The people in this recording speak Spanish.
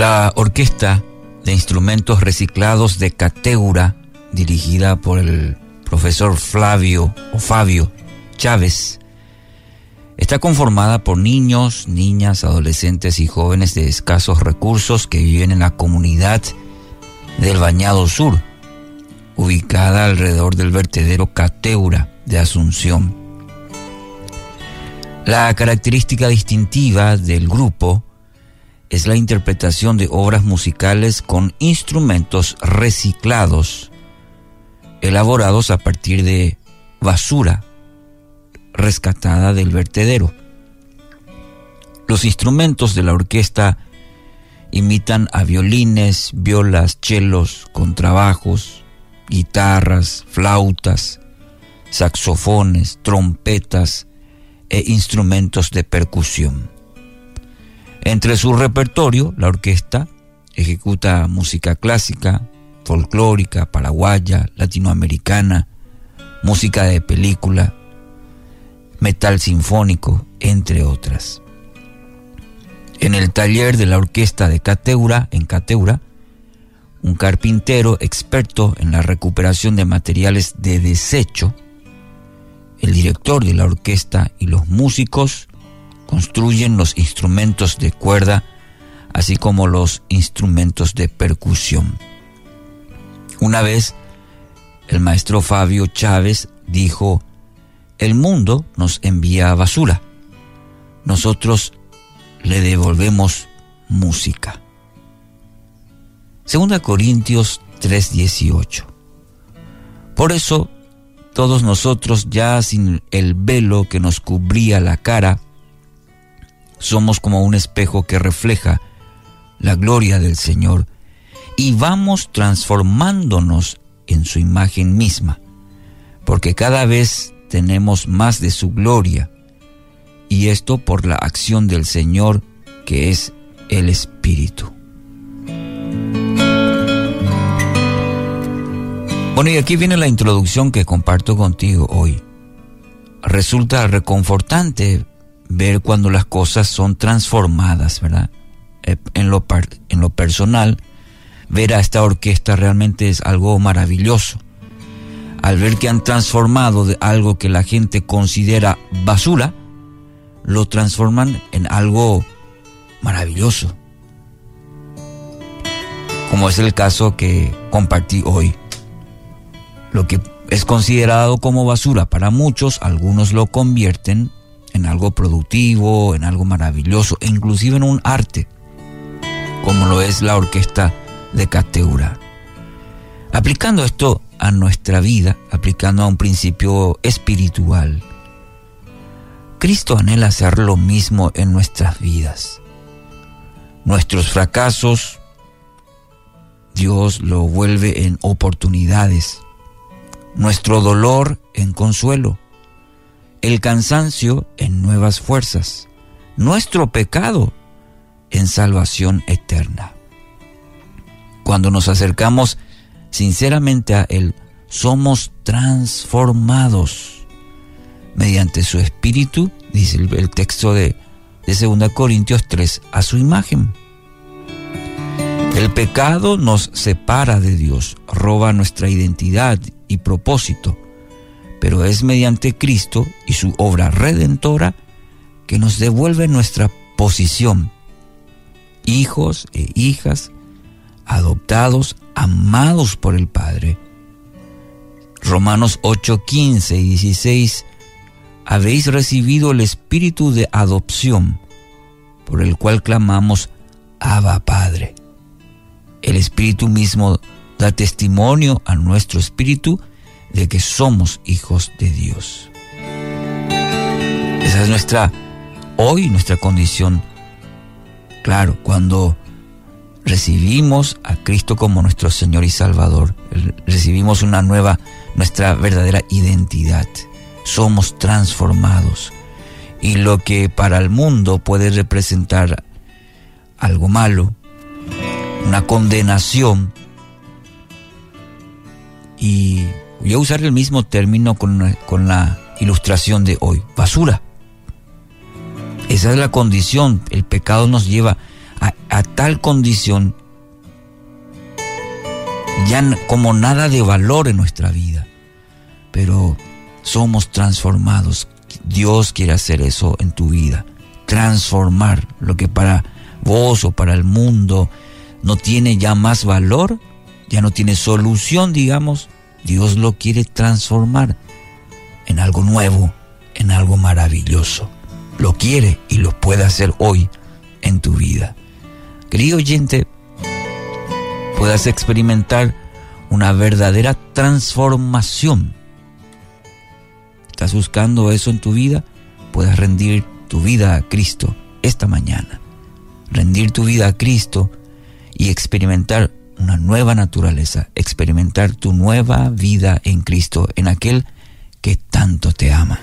La orquesta de instrumentos reciclados de Cateura, dirigida por el profesor Flavio o Fabio Chávez, está conformada por niños, niñas, adolescentes y jóvenes de escasos recursos que viven en la comunidad del Bañado Sur, ubicada alrededor del vertedero Cateura de Asunción. La característica distintiva del grupo es la interpretación de obras musicales con instrumentos reciclados, elaborados a partir de basura rescatada del vertedero. Los instrumentos de la orquesta imitan a violines, violas, chelos, contrabajos, guitarras, flautas, saxofones, trompetas e instrumentos de percusión. Entre su repertorio, la orquesta ejecuta música clásica, folclórica, paraguaya, latinoamericana, música de película, metal sinfónico, entre otras. En el taller de la orquesta de Cateura, en Cateura, un carpintero experto en la recuperación de materiales de desecho, el director de la orquesta y los músicos construyen los instrumentos de cuerda, así como los instrumentos de percusión. Una vez, el maestro Fabio Chávez dijo, el mundo nos envía basura, nosotros le devolvemos música. Segunda Corintios 3:18. Por eso, todos nosotros ya sin el velo que nos cubría la cara, somos como un espejo que refleja la gloria del Señor y vamos transformándonos en su imagen misma, porque cada vez tenemos más de su gloria, y esto por la acción del Señor que es el Espíritu. Bueno, y aquí viene la introducción que comparto contigo hoy. Resulta reconfortante ver cuando las cosas son transformadas, ¿verdad? Eh, en lo, en lo personal, ver a esta orquesta realmente es algo maravilloso. Al ver que han transformado de algo que la gente considera basura, lo transforman en algo maravilloso. Como es el caso que compartí hoy. Lo que es considerado como basura para muchos, algunos lo convierten en algo productivo, en algo maravilloso, e inclusive en un arte, como lo es la orquesta de Cateura. Aplicando esto a nuestra vida, aplicando a un principio espiritual, Cristo anhela hacer lo mismo en nuestras vidas. Nuestros fracasos, Dios lo vuelve en oportunidades. Nuestro dolor en consuelo el cansancio en nuevas fuerzas, nuestro pecado en salvación eterna. Cuando nos acercamos sinceramente a Él, somos transformados mediante su Espíritu, dice el, texto de, de 2 Corintios 3, a su imagen. El pecado nos separa de Dios, roba nuestra identidad y propósito pero es mediante Cristo y su obra redentora que nos devuelve nuestra posición. Hijos e hijas, adoptados, amados por el Padre. Romanos 8, 15 y 16, habéis recibido el espíritu de adopción, por el cual clamamos, Abba Padre. El espíritu mismo da testimonio a nuestro espíritu de que somos hijos de Dios. Esa es nuestra, hoy nuestra condición. Claro, cuando recibimos a Cristo como nuestro Señor y Salvador, recibimos una nueva, nuestra verdadera identidad. Somos transformados. Y lo que para el mundo puede representar algo malo, una condenación, y Voy a usar el mismo término con, con la ilustración de hoy, basura. Esa es la condición, el pecado nos lleva a, tal condición ya como nada de valor en nuestra vida, pero somos transformados. Dios quiere hacer eso en tu vida, transformar lo que para vos o para el mundo no tiene ya más valor, ya no tiene solución, digamos, Dios lo quiere transformar en algo nuevo, en algo maravilloso. Lo quiere y lo puede hacer hoy en tu vida. Querido oyente, puedas experimentar una verdadera transformación. ¿Estás buscando eso en tu vida? Puedes rendir tu vida a Cristo esta mañana. Rendir tu vida a Cristo y experimentar una nueva naturaleza, experimentar tu nueva vida en Cristo, en aquel que tanto te ama.